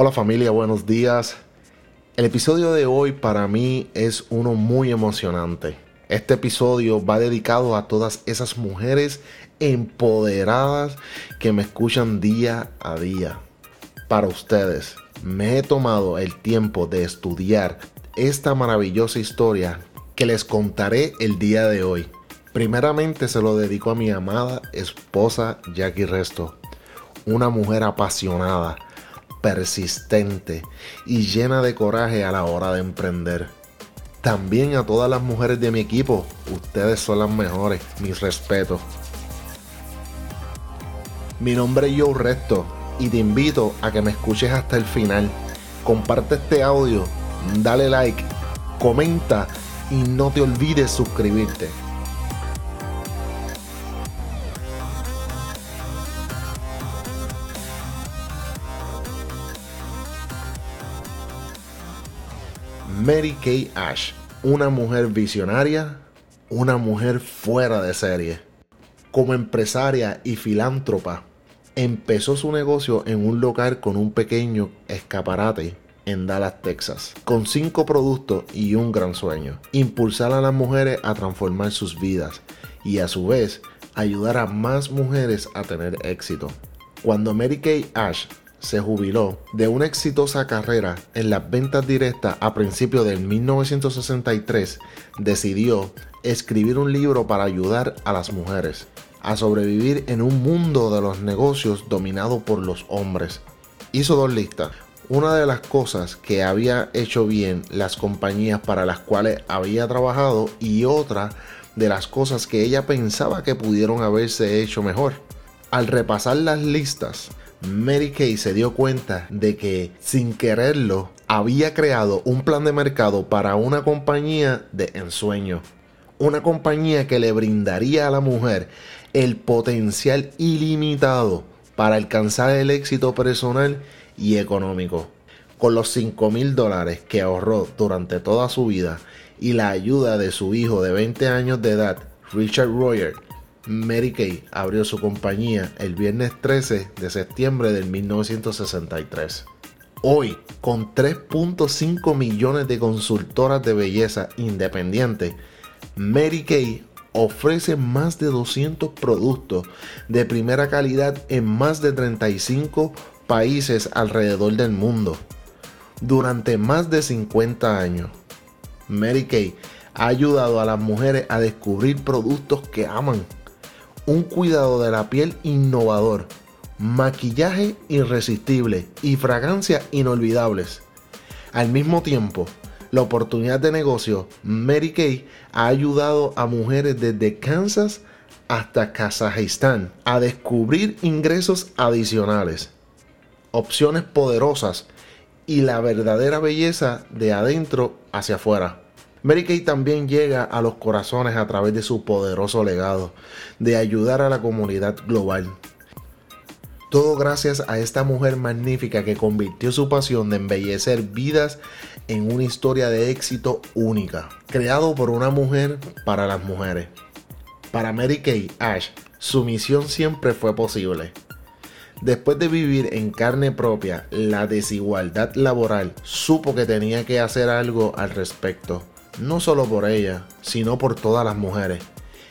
Hola familia, buenos días. El episodio de hoy para mí es uno muy emocionante. Este episodio va dedicado a todas esas mujeres empoderadas que me escuchan día a día. Para ustedes, me he tomado el tiempo de estudiar esta maravillosa historia que les contaré el día de hoy. Primeramente se lo dedico a mi amada esposa Jackie Resto, una mujer apasionada persistente y llena de coraje a la hora de emprender. También a todas las mujeres de mi equipo, ustedes son las mejores, mis respetos. Mi nombre es Joe Resto y te invito a que me escuches hasta el final. Comparte este audio, dale like, comenta y no te olvides suscribirte. Mary Kay Ash, una mujer visionaria, una mujer fuera de serie. Como empresaria y filántropa, empezó su negocio en un local con un pequeño escaparate en Dallas, Texas, con cinco productos y un gran sueño, impulsar a las mujeres a transformar sus vidas y a su vez ayudar a más mujeres a tener éxito. Cuando Mary Kay Ash se jubiló de una exitosa carrera en las ventas directas a principios del 1963, decidió escribir un libro para ayudar a las mujeres a sobrevivir en un mundo de los negocios dominado por los hombres. Hizo dos listas. Una de las cosas que había hecho bien las compañías para las cuales había trabajado y otra de las cosas que ella pensaba que pudieron haberse hecho mejor. Al repasar las listas, Mary Kay se dio cuenta de que sin quererlo había creado un plan de mercado para una compañía de ensueño. Una compañía que le brindaría a la mujer el potencial ilimitado para alcanzar el éxito personal y económico. Con los 5 mil dólares que ahorró durante toda su vida y la ayuda de su hijo de 20 años de edad, Richard Royer, Mary Kay abrió su compañía el viernes 13 de septiembre de 1963. Hoy, con 3.5 millones de consultoras de belleza independientes, Mary Kay ofrece más de 200 productos de primera calidad en más de 35 países alrededor del mundo. Durante más de 50 años, Mary Kay ha ayudado a las mujeres a descubrir productos que aman un cuidado de la piel innovador, maquillaje irresistible y fragancias inolvidables. Al mismo tiempo, la oportunidad de negocio Mary Kay ha ayudado a mujeres desde Kansas hasta Kazajistán a descubrir ingresos adicionales, opciones poderosas y la verdadera belleza de adentro hacia afuera. Mary Kay también llega a los corazones a través de su poderoso legado de ayudar a la comunidad global. Todo gracias a esta mujer magnífica que convirtió su pasión de embellecer vidas en una historia de éxito única, creado por una mujer para las mujeres. Para Mary Kay Ash, su misión siempre fue posible. Después de vivir en carne propia la desigualdad laboral, supo que tenía que hacer algo al respecto no solo por ella, sino por todas las mujeres.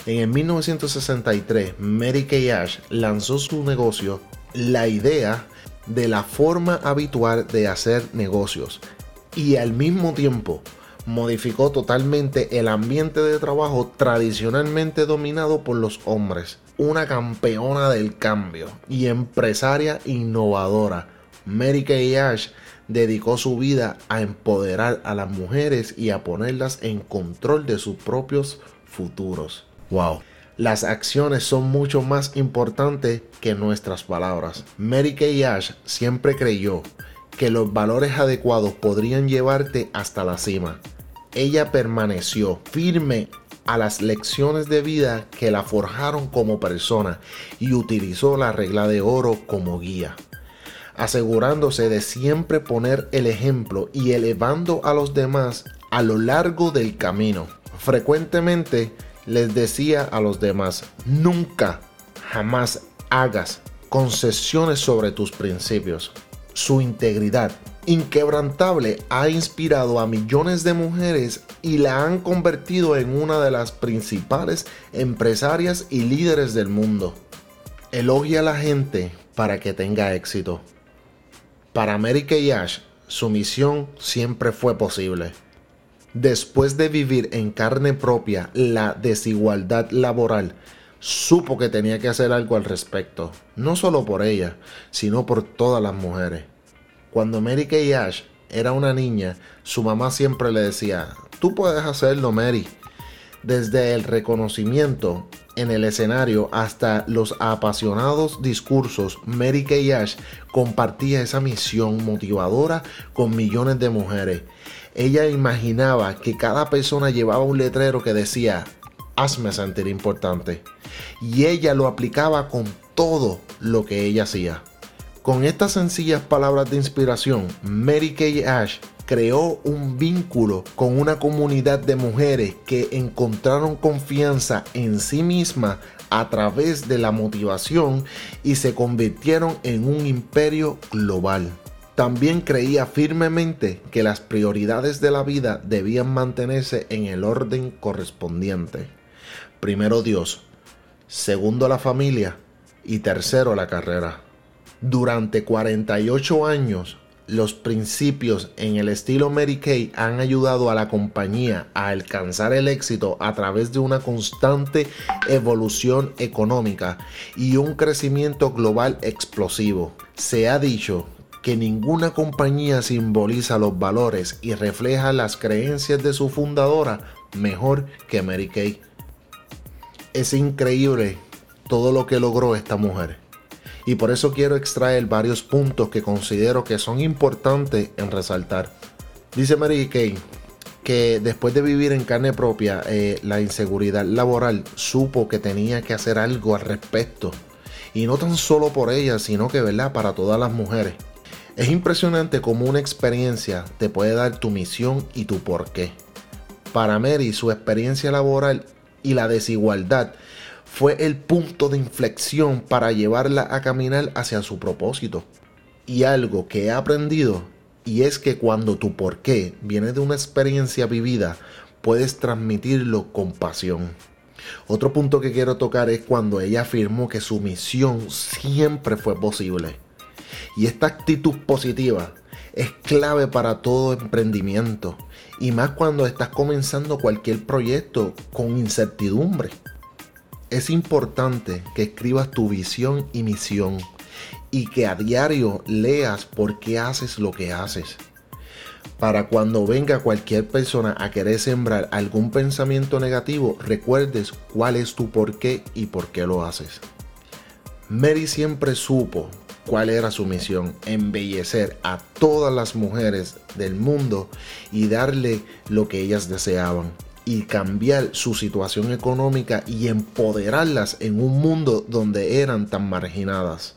En el 1963, Mary Kay Ash lanzó su negocio La idea de la forma habitual de hacer negocios y al mismo tiempo modificó totalmente el ambiente de trabajo tradicionalmente dominado por los hombres. Una campeona del cambio y empresaria innovadora, Mary Kay Ash dedicó su vida a empoderar a las mujeres y a ponerlas en control de sus propios futuros. Wow. Las acciones son mucho más importantes que nuestras palabras. Mary Kay Ash siempre creyó que los valores adecuados podrían llevarte hasta la cima. Ella permaneció firme a las lecciones de vida que la forjaron como persona y utilizó la regla de oro como guía asegurándose de siempre poner el ejemplo y elevando a los demás a lo largo del camino. Frecuentemente les decía a los demás, nunca, jamás hagas concesiones sobre tus principios. su integridad inquebrantable ha inspirado a millones de mujeres y la han convertido en una de las principales empresarias y líderes del mundo. Elogia a la gente para que tenga éxito. Para Mary Kay Ash, su misión siempre fue posible. Después de vivir en carne propia la desigualdad laboral, supo que tenía que hacer algo al respecto, no solo por ella, sino por todas las mujeres. Cuando Mary Kay Ash era una niña, su mamá siempre le decía, tú puedes hacerlo, Mary. Desde el reconocimiento en el escenario hasta los apasionados discursos, Mary Kay Ash compartía esa misión motivadora con millones de mujeres. Ella imaginaba que cada persona llevaba un letrero que decía, hazme sentir importante. Y ella lo aplicaba con todo lo que ella hacía. Con estas sencillas palabras de inspiración, Mary Kay Ash creó un vínculo con una comunidad de mujeres que encontraron confianza en sí misma a través de la motivación y se convirtieron en un imperio global. También creía firmemente que las prioridades de la vida debían mantenerse en el orden correspondiente. Primero Dios, segundo la familia y tercero la carrera. Durante 48 años, los principios en el estilo Mary Kay han ayudado a la compañía a alcanzar el éxito a través de una constante evolución económica y un crecimiento global explosivo. Se ha dicho que ninguna compañía simboliza los valores y refleja las creencias de su fundadora mejor que Mary Kay. Es increíble todo lo que logró esta mujer y por eso quiero extraer varios puntos que considero que son importantes en resaltar. Dice Mary Kay que después de vivir en carne propia eh, la inseguridad laboral, supo que tenía que hacer algo al respecto. Y no tan solo por ella, sino que ¿verdad? para todas las mujeres. Es impresionante cómo una experiencia te puede dar tu misión y tu porqué. Para Mary, su experiencia laboral y la desigualdad fue el punto de inflexión para llevarla a caminar hacia su propósito. Y algo que he aprendido, y es que cuando tu porqué viene de una experiencia vivida, puedes transmitirlo con pasión. Otro punto que quiero tocar es cuando ella afirmó que su misión siempre fue posible. Y esta actitud positiva es clave para todo emprendimiento, y más cuando estás comenzando cualquier proyecto con incertidumbre. Es importante que escribas tu visión y misión y que a diario leas por qué haces lo que haces. Para cuando venga cualquier persona a querer sembrar algún pensamiento negativo, recuerdes cuál es tu porqué y por qué lo haces. Mary siempre supo cuál era su misión, embellecer a todas las mujeres del mundo y darle lo que ellas deseaban y cambiar su situación económica y empoderarlas en un mundo donde eran tan marginadas.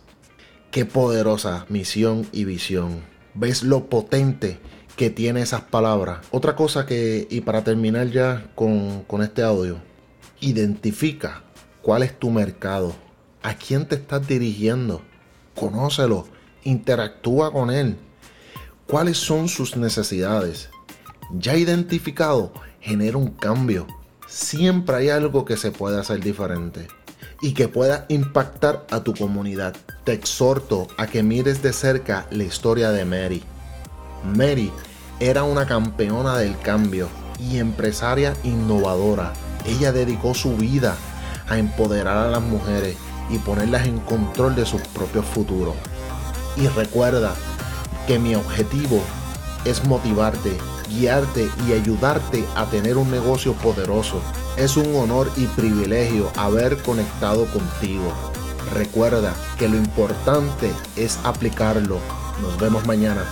Qué poderosa misión y visión. ¿Ves lo potente que tiene esas palabras? Otra cosa que, y para terminar ya con, con este audio, identifica cuál es tu mercado, a quién te estás dirigiendo, conócelo, interactúa con él, cuáles son sus necesidades. Ya identificado, genera un cambio. Siempre hay algo que se puede hacer diferente y que pueda impactar a tu comunidad. Te exhorto a que mires de cerca la historia de Mary. Mary era una campeona del cambio y empresaria innovadora. Ella dedicó su vida a empoderar a las mujeres y ponerlas en control de sus propios futuros. Y recuerda que mi objetivo es motivarte guiarte y ayudarte a tener un negocio poderoso. Es un honor y privilegio haber conectado contigo. Recuerda que lo importante es aplicarlo. Nos vemos mañana.